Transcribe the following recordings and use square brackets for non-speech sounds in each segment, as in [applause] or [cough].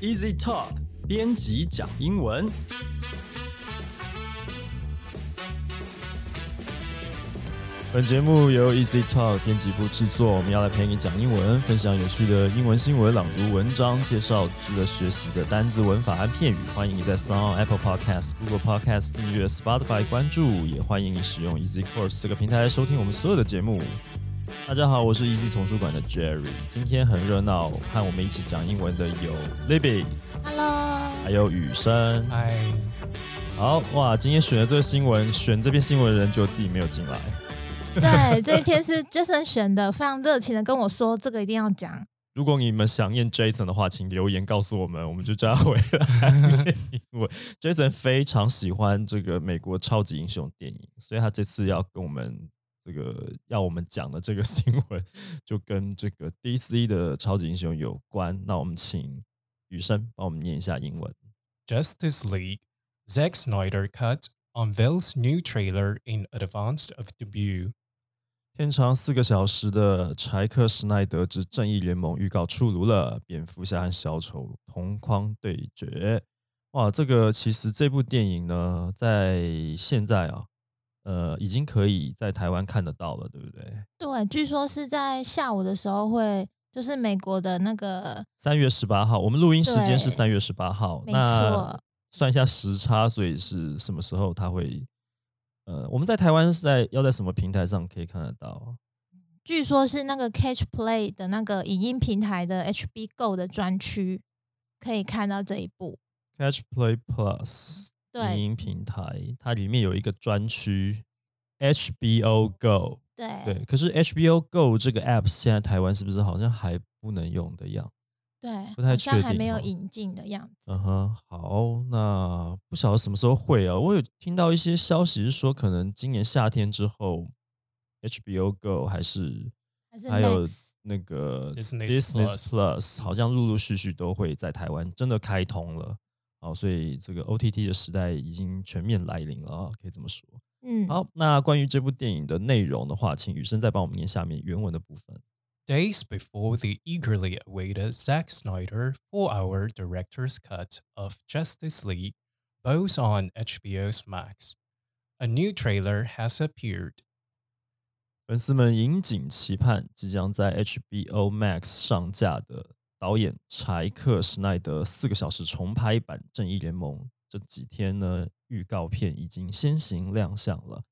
Easy Talk 编辑讲英文。本节目由 Easy Talk 编辑部制作，我们要来陪你讲英文，分享有趣的英文新闻、朗读文章，介绍值得学习的单字、文法和片语。欢迎你在 Sound、Apple Podcast、Google Podcast 订阅，Spotify 关注，也欢迎你使用 Easy Course 这个平台收听我们所有的节目。大家好，我是 Easy 丛书馆的 Jerry，今天很热闹，和我们一起讲英文的有 Libby、Hello，还有雨生。嗨，好哇，今天选的这个新闻，选这篇新闻的人就自己没有进来。对，[laughs] 这一篇是 Jason 选的，非常热情的跟我说，这个一定要讲。如果你们想念 Jason 的话，请留言告诉我们，我们就叫他回来。因 [laughs] 为 Jason 非常喜欢这个美国超级英雄电影，所以他这次要跟我们这个要我们讲的这个 [laughs] 新闻，就跟这个 DC 的超级英雄有关。那我们请雨生帮我们念一下英文。Justice League Zack Snyder Cut unveils new trailer in advance of debut. 片长四个小时的柴克·施奈德之《正义联盟》预告出炉了，蝙蝠侠和小丑同框对决。哇，这个其实这部电影呢，在现在啊，呃，已经可以在台湾看得到了，对不对？对，据说是在下午的时候会，就是美国的那个，三月十八号，我们录音时间是对三月十八号，没那错，算一下时差，所以是什么时候它会？呃，我们在台湾是在要在什么平台上可以看得到？据说是那个 Catch Play 的那个影音平台的 HB Go 的专区可以看到这一部。Catch Play Plus 影对音平台，它里面有一个专区 HBO Go。对对，可是 HBO Go 这个 App 现在台湾是不是好像还不能用的样？对，不太好像确定还没有哦引进的样子。嗯哼，好，那不晓得什么时候会啊？我有听到一些消息是说，可能今年夏天之后，HBO Go 还是还是还有那个 Disney Plus 好像陆陆续续都会在台湾真的开通了。好，所以这个 OTT 的时代已经全面来临了啊，可以这么说。嗯，好，那关于这部电影的内容的话，请雨生再帮我们念下面原文的部分。Days before the eagerly awaited Zack Snyder four-hour director's cut of Justice League, both on HBO's Max, a new trailer has appeared. 粉丝们引颈期盼即将在 HBO Max 上架的导演柴克·施奈德四个小时重拍版《正义联盟》。这几天呢，预告片已经先行亮相了。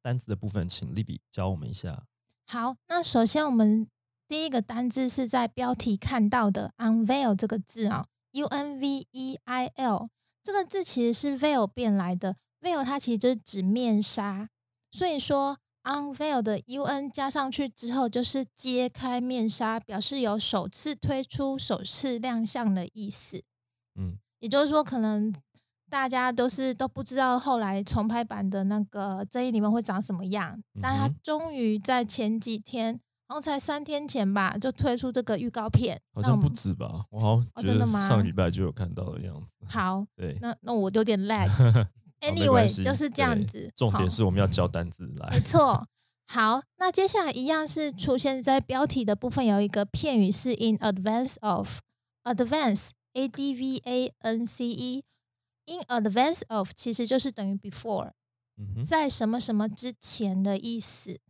单字的部分，请 Libby 教我们一下。好，那首先我们第一个单字是在标题看到的 unveil 这个字啊、u N V E I L 这个字其实是 veil 变来的，veil 它其实就是指面纱，所以说 unveil 的 U N 加上去之后就是揭开面纱，表示有首次推出、首次亮相的意思。嗯，也就是说，可能大家都是都不知道后来重拍版的那个正义里面会长什么样，但他终于在前几天，然后才三天前吧，就推出这个预告片。好像不止吧？我好像真的吗上礼拜就有看到的样子。好，对，那那我有点 [laughs] lag。Anyway，就是这样子。重点是我们要交单字 [laughs] 来没。错。好，那接下来一样是出现在标题的部分，有一个片语是 in advance of，advance a d v a n c e，in advance of 其实就是等于 before，嗯，在什么什么之前的意思。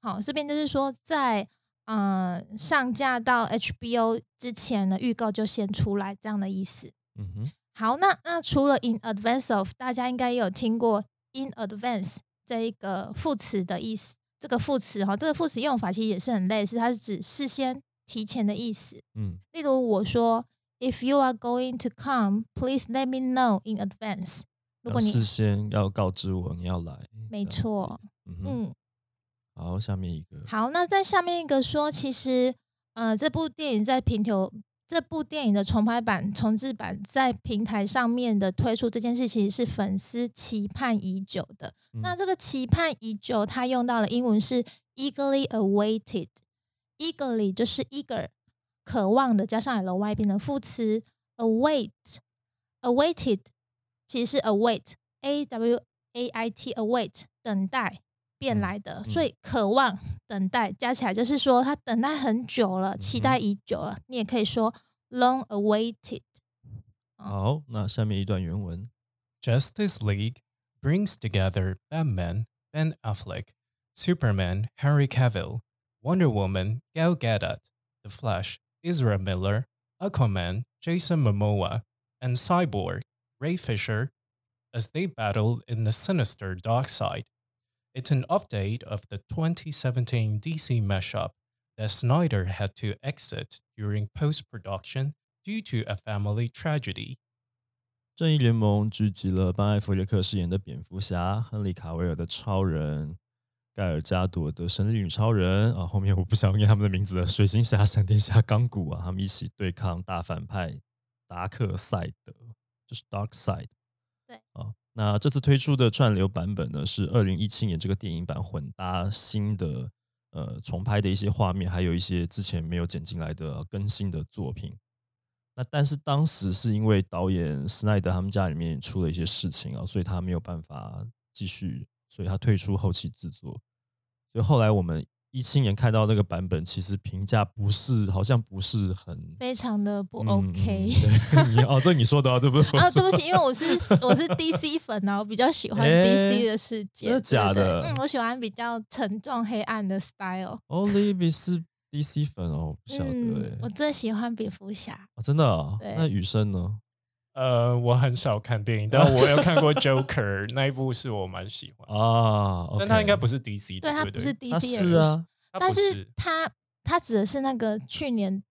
好，这边就是说在呃上架到 HBO 之前的预告就先出来这样的意思。嗯哼，好，那那除了 in advance of，大家应该也有听过 in advance 这一个副词的意思。这个副词哈，这个副词用法其实也是很类似，它是指事先、提前的意思。嗯例如我说，If you are going to come, please let me know in advance。如果你事先要告知我你要来，没错，嗯，嗯，好，下面一个，好，那在下面一个说，其实呃，这部电影在平头，这部电影的重拍版、重制版在平台上面的推出这件事，其实是粉丝期盼已久的。那嗯这个期盼已久，它用到了英文是 eagerly awaited。eagerly 就是 eager，渴望的，加上 ly 变成副词 await。awaited 其实是 await，a w a i t await 等待变嗯来的，嗯所以渴望、等待加起来就是说他等待很久了，期待已久了。你也可以说 long awaited。 好，那下面一段原文。 Justice League brings together Batman, Ben Affleck, Superman, Henry Cavill, Wonder Woman, Gal Gadot, The Flash, Ezra Miller, Aquaman, Jason Momoa, and Cyborg, Ray Fisher, as they battle in the sinister dark side. It's an update of the 2017 DC mashup that Snyder had to exit during post production due to a family tragedy. 正义联盟聚集了班艾弗列克饰演的蝙蝠侠、亨利卡维尔的超人、盖尔加朵的神力女超人啊，后面我不想念他们的名字了，水行侠、闪电侠、钢骨啊，他们一起对抗大反派达克赛德，就是 Dark Side。对啊， 那这次推出的串流版本呢，是二零一七年这个电影版混搭新的呃重拍的一些画面，还有一些之前没有剪进来的更新的作品。那但是当时是因为导演斯奈德他们家里面出了一些事情啊，所以他没有办法继续，所以他退出后期制作。所以后来我们一七年看到那个版本，其实评价不是，好像不是很非常的不嗯 OK。嗯 [laughs] 你哦，这你说的啊，这不是我啊，对不起，因为我是 [laughs] 我是 DC 粉啊，我比较喜欢哎 DC 的世界。真的假的嗯，我喜欢比较沉重黑暗的 style。Olivia 是 DC 粉哦，不晓得嗯，哎、我最喜欢蝙蝠侠。哦真的啊、那雨生呢？呃，我很少看电影，[laughs] 但我有看过 Joker [laughs] 那一部，是我蛮喜欢。啊，但他应该不是，DC 的，对，他不是 DC 的是啊，但是他他指的是那个去年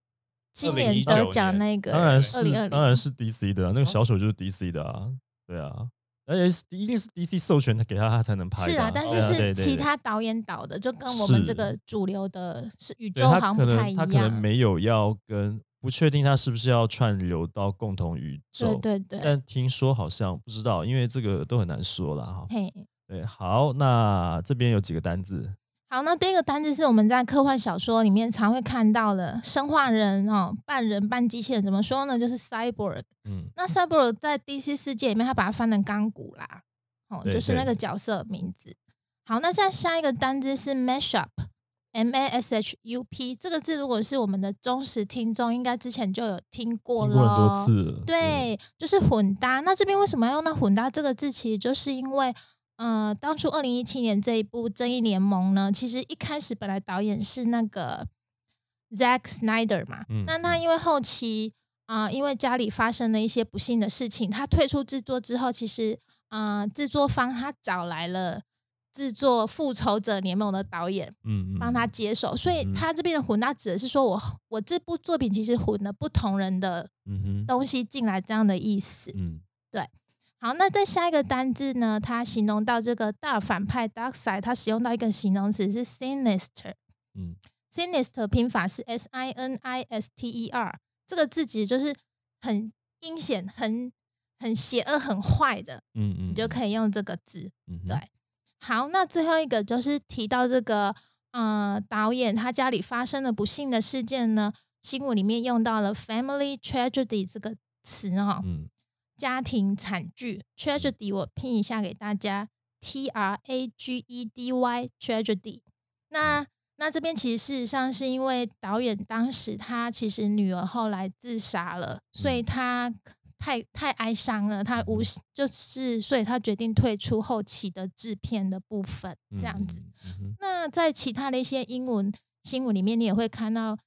今年得奖那个，当然是当然是 DC 的、啊，那个小丑就是 DC 的啊，对啊，而且是一定是 DC 授权给他，他才能拍、是啊，但是是其他导演导的，就跟我们这个主流的是宇宙好像不太一样。他可能。没有要跟不确定他是不是要串流到共同宇宙，对对对，但听说好像不知道，因为这个都很难说了哈。嘿，对，好，那这边有几个单字，好，那第一个单字是我们在科幻小说里面常会看到的生化人哦，半人半机器人，怎么说呢？就是 cyborg。嗯，那 cyborg 在 DC 世界里面，他把它翻成钢骨啦，哦，就是那个角色名字。好，那现在下一个单字是 mashup，m a s h u p 这个字，如果是我们的忠实听众，应该之前就有听过了，听过很多次了，对，就是混搭。那这边为什么要用到混搭这个字？其实就是因为，呃，当初二零一七年这一部《正义联盟》呢，其实一开始本来导演是那个 Zack Snyder 嘛，嗯那他因为后期啊、呃因为家里发生了一些不幸的事情，他退出制作之后，其实啊、呃制作方他找来了制作《复仇者联盟》的导演，嗯嗯，帮他接手，所以他这边的混搭指的是说我我这部作品其实混了不同人的嗯哼，东西进来这样的意思。嗯。对好，那在下一个单字呢，它形容到这个大反派 Dark Side，它使用到一个形容词是 sinister。嗯。sinister 拼法是 s i n i s t e r，这个字其实就是很阴险、很很邪恶、很坏的，嗯嗯，你就可以用这个字。嗯对好，那最后一个就是提到这个呃导演他家里发生了不幸的事件呢，新闻里面用到了 family tragedy 这个词哦，嗯。家庭惨剧 tragedy 我拼一下给大家，T R A G E D Y tragedy。那那这边其实事实上是因为导演当时他其实女儿后来自杀了，所以嗯。他太太哀伤了，他无嗯就是所以他决定退出后期的制片的部分，这样子。，嗯嗯哼那在其他的一些英文新闻里面，你也会看到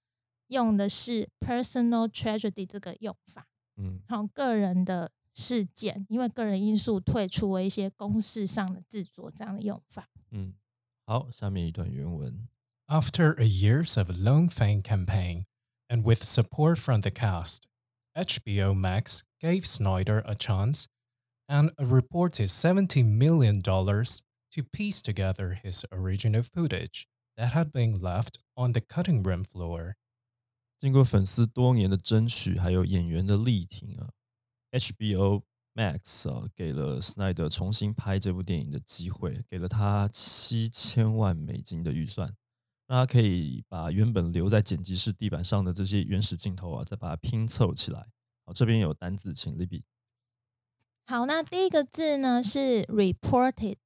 用的是 personal tragedy 这个用法。嗯好个人的事件，因为个人因素退出了一些公式上的制作这样的用法。嗯，好，下面一段原文。After a years of long fan campaign and with support from the cast, HBO Max gave Snyder a chance and a reported $70 million to piece together his original footage that had been left on the cutting room floor. 经过粉丝多年的争取，还有演员的力挺啊，HBO Max 啊给了斯奈德重新拍这部电影的机会，给了他七千万美金的预算， 让他可以把原本留在剪辑室地板上的这些原始镜头啊，再把它拼凑起来。好，这边有单字，请 Libby。好，那第一个字呢是 reported。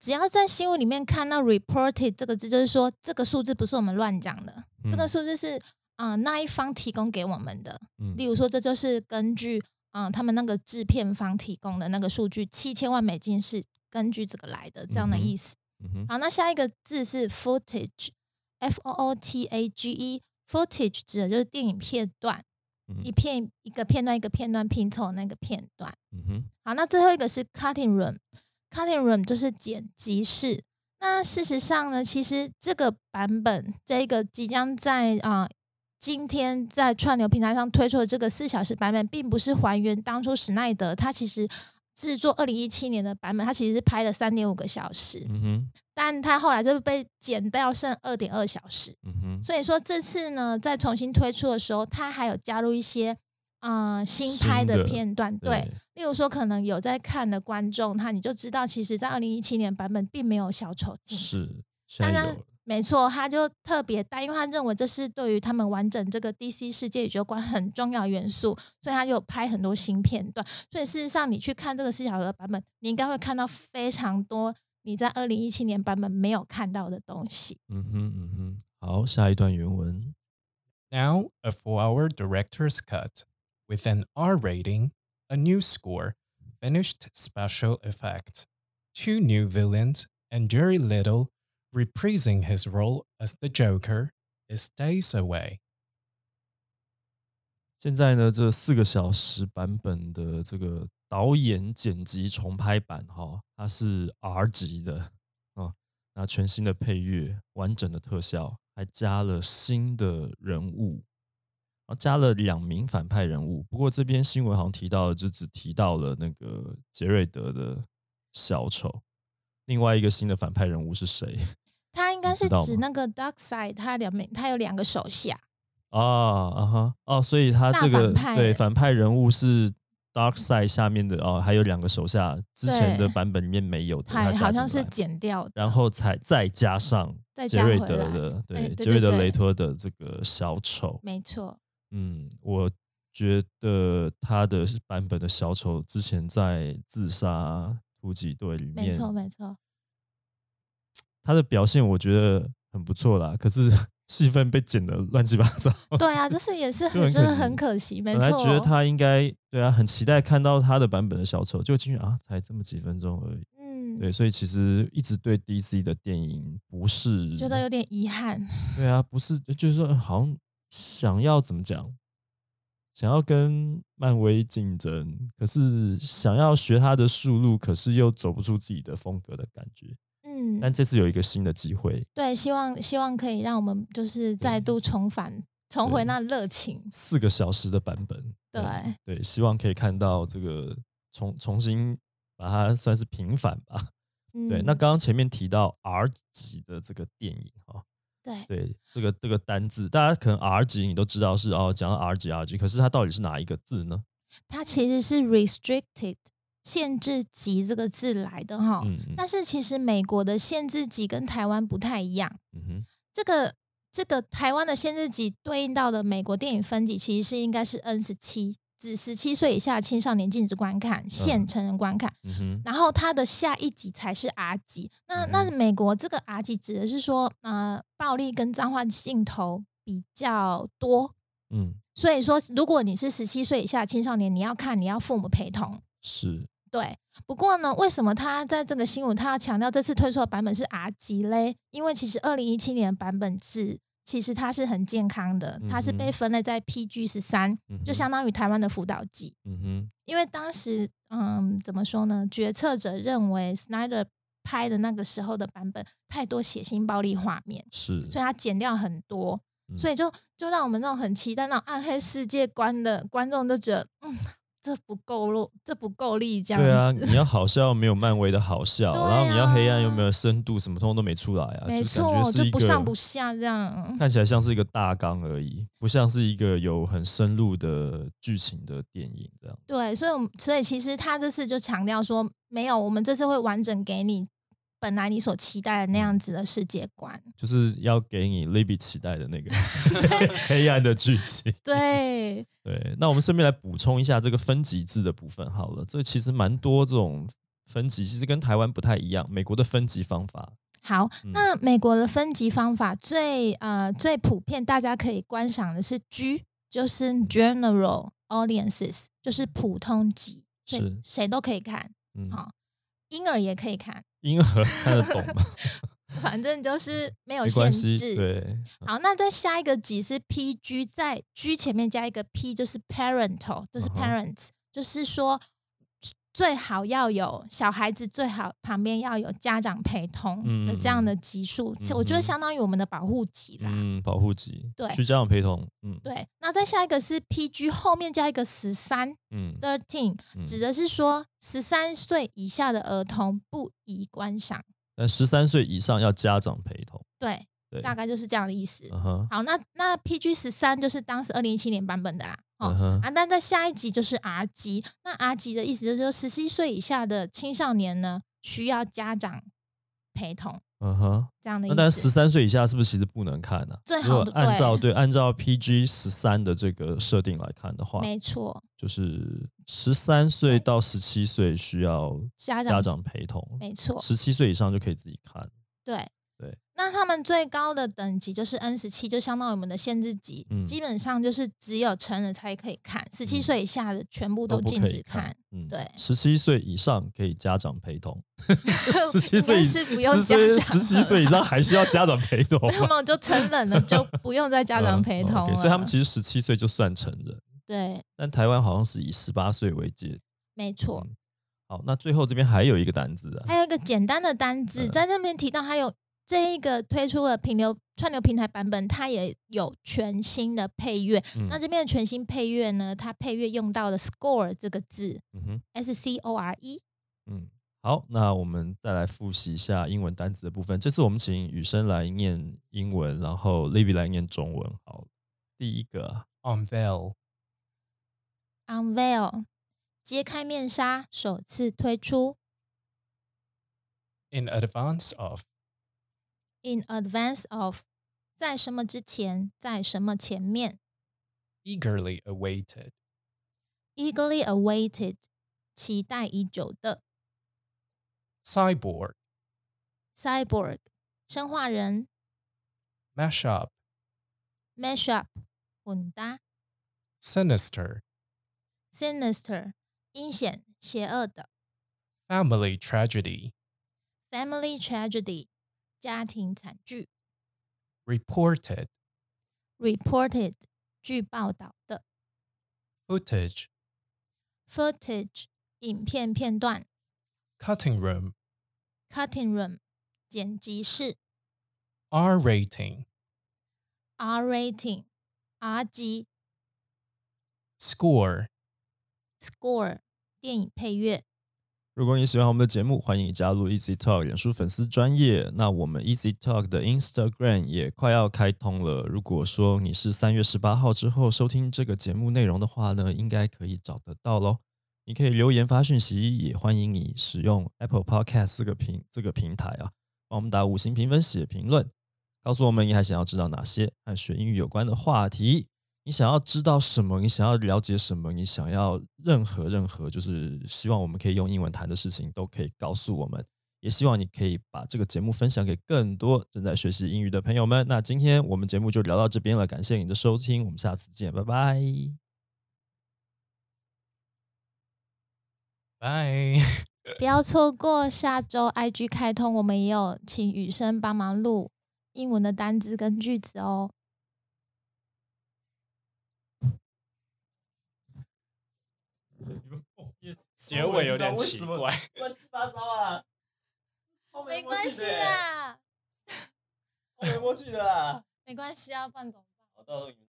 只要在新闻里面看到 reported 这个字，就是说这个数字不是我们乱讲的，这个嗯数字是啊、呃那一方提供给我们的。嗯例如说，这就是根据嗯，他们那个制片方提供的那个数据，七千万美金是根据这个来的，这样的意思。好，那下一个字是 footage，f o o t a g e，footage 指的就是电影片段，嗯一片一个片段一个片段拼凑的那个片段。嗯哼，好，那最后一个是 cutting room，cutting room 就是剪辑室。那事实上呢，其实这个版本，这个即将在啊、今天在串流平台上推出的这个四小时版本，并不是还原当初史奈德他其实制作二零一七年的版本，它其实是拍了三点五个小时，嗯哼，但他后来就被剪掉剩二点二小时。嗯哼，所以说这次呢，在重新推出的时候，它还有加入一些呃新拍的片段，对，例如说可能有在看的观众，他你就知道，其实在二零一七年版本并没有小丑进，是，当然没错，他就特别带，因为他认为这是对于他们完整这个 DC 世界宇宙观很重要元素，所以他就有拍很多新片段。所以事实上，你去看这个四小时的版本，你应该会看到非常多你在二零一七年版本没有看到的东西。嗯哼，嗯哼，好，下一段原文，Now, a four hour director's cut with an R rating, a new score, finished special effects, two new villains, and Jerry Little reprising his role as the Joker is days away. 现在呢，这四个小时版本的这个导演剪辑重拍版哈，它是 R 级的啊，那全新的配乐、完整的特效，还加了新的人物，啊，加了两名反派人物。不过这边新闻好像提到，就只提到了那个杰瑞德的小丑，另外一个新的反派人物是谁？他应该是指那个 Dark Side，他两面他有两个手下，啊啊哈哦，所以他大这个对反派人物是 Dark Side 下面的哦，还有两个手下，之前的版本里面没有的，他好像是剪掉的，然后才再加上杰瑞德的对杰瑞德雷托的这个小丑，没错，嗯，我觉得他的版本的小丑之前在自杀突击队里面，没错，没错。他的表现我觉得很不错啦，可是 [laughs] 戏份被剪的乱七八糟。对啊，就是也是 [laughs] 很真的很可惜，没错。本来觉得他应该对啊，很期待看到他的版本的小丑，就进去啊，才这么几分钟而已。嗯，对，所以其实一直对 DC 的电影不是觉得有点遗憾。对啊，不是就是说好像想要怎么讲，想要跟漫威竞争，可是想要学他的速路，可是又走不出自己的风格的感觉。嗯，但这次有一个新的机会，对，希望希望可以让我们就是再度重返，重回那热情。四个小时的版本，对对，希望可以看到这个重重新把它算是平反吧。嗯，对，那刚刚前面提到 R 级的这个电影哈、对对这个这个单字，大家可能 R 级你都知道是哦，讲到 R 级 R 级，可是它到底是哪一个字呢？它其实是 restricted 限制级这个字来的哈。嗯嗯但是其实美国的限制级跟台湾不太一样。嗯哼，这个这个台湾的限制级对应到的美国电影分级，其实是应该是 N 十七，指十七岁以下青少年禁止观看，限成人观看。嗯哼，然后它的下一级才是 R 级。那那嗯美国这个 R 级指的是说，呃，暴力跟脏话镜头比较多。嗯，所以说，如果你是十七岁以下青少年，你要看，你要父母陪同。是，对，不过呢，为什么他在这个新闻他要强调这次推出的版本是 R 级嘞？因为其实二零一七年的版本是，其实它是很健康的，它是嗯被分类在 PG 十三，嗯就相当于台湾的辅导级。嗯哼，因为当时，嗯，怎么说呢？决策者认为 Snyder 拍的那个时候的版本太多血腥暴力画面，是，所以他剪掉很多，嗯所以就就让我们那种很期待那种暗黑世界观的观众都觉得，嗯，这不够露，这不够力，这样对啊，你要 [laughs] 好笑没有漫威的好笑，对然后你要黑暗又啊没有深度，什么通通都没出来啊，没错，就不上不下这样。看起来像是一个大纲而已，不像是一个有很深入的剧情的电影这样。对，所以所以其实他这次就强调说，没有，我们这次会完整给你本来你所期待的那样子的世界观。就是要给你 Libby 期待的那个 [laughs] 黑暗的剧情。对，[laughs] 对，那我们顺便来补充一下这个分级制的部分好了。这其实蛮多这种分级，其实跟台湾不太一样。美国的分级方法，好，嗯那美国的分级方法最呃最普遍，大家可以观赏的是 G，就是 General audiences，就是普通级，所以是谁都可以看，嗯，好婴儿也可以看，婴儿看得懂吗？[laughs] 反正就是没有限，制。对，好，那再下一个级是 PG，在 G 前面加一个 P，就是 parental，就是 parents，、就是说最好要有小孩子最好旁边要有家长陪同的这样的级数，我觉得相当于我们的保护级啦。嗯，保护级，对。需家长陪同，嗯，对，那再下一个是 PG，后面加一个十三嗯，thirteen，嗯。指的是说十三岁以下的儿童不宜观赏。但十三岁以上要家长陪同，对，大概就是这样的意思。好，那那 PG 十三就是当时二零一七年版本的啦。哦，嗯哼，啊，那在下一集就是 R 级，那 R 级的意思就是说，十七岁以下的青少年呢，需要家长陪同嗯哼。这样的意那但十思。三岁以下是不是其实不能看呢、最好的按照对对按照 PG 十三的这个设定来看的话，没错，就是十三岁到十七岁需要家长陪同，没错，十七岁以上就可以自己看。对对。那他们最高的等级就是 N 十七，就相当于我们的限制级，嗯基本上就是只有成人才可以看，十七嗯岁以下的全部都禁止看看。。嗯，对十七岁以上可以家长陪同，[laughs] 十七岁以是不用家长十七岁以上还需要家长陪同 [laughs] 吗。那么就成人了，就不用再家长嗯陪同。所以他们其实十七岁就算成人，对，但台湾好像是以十八岁为界。没错。嗯好，那最后这边还有一个单字啊，还有一个简单的单字，嗯在那边提到，还有这一个推出了平流串流平台版本，它也有全新的配乐。嗯那这边的全新配乐呢，它配乐用到了 “score” 这个字嗯哼，，S C O R E。嗯，好，那我们再来复习一下英文单词的部分。这次我们请雨生来念英文，然后 Libby 来念中文。好，第一个 unveil, Unveil，揭开面纱，首次推出 in advance of, in advance of，在什么之前，在什么前面 eagerly awaited, ，eagerly awaited，期待已久的 cyborg, cyborg，生化人 mash up, mashup，混搭 sinister, sinister，阴险邪恶的 family tragedy, family tragedy， 家庭惨剧 reported, reported，据报道的 footage, footage，影片片段 cutting room, cutting room，剪辑室 R rating, R rating，R 级 score, score，电影配乐。如果你喜欢我们的节目，欢迎你加入 Easy Talk 脸书粉丝专业。那我们 Easy Talk 的 Instagram 也快要开通了。如果说你是三月十八号之后收听这个节目内容的话呢，应该可以找得到喽。你可以留言发讯息，也欢迎你使用 Apple Podcast 这个平这个平台啊，帮我们打五星评分、写评论，告诉我们你还想要知道哪些和学英语有关的话题。你想要知道什么？你想要了解什么？你想要任何任何，就是希望我们可以用英文谈的事情，都可以告诉我们。也希望你可以把这个节目分享给更多正在学习英语的朋友们。那今天我们节目就聊到这边了，感谢你的收听，我们下次见，拜拜。拜 [laughs] 不要错过下周 IG 开通，我们也有请雨生帮忙录英文的单字跟句子哦。[laughs] 结尾有点奇怪。[laughs] 乱七八糟啊！[laughs] 没关系啊，超没默契的啊！没关系啊，范总。好，到时候你们。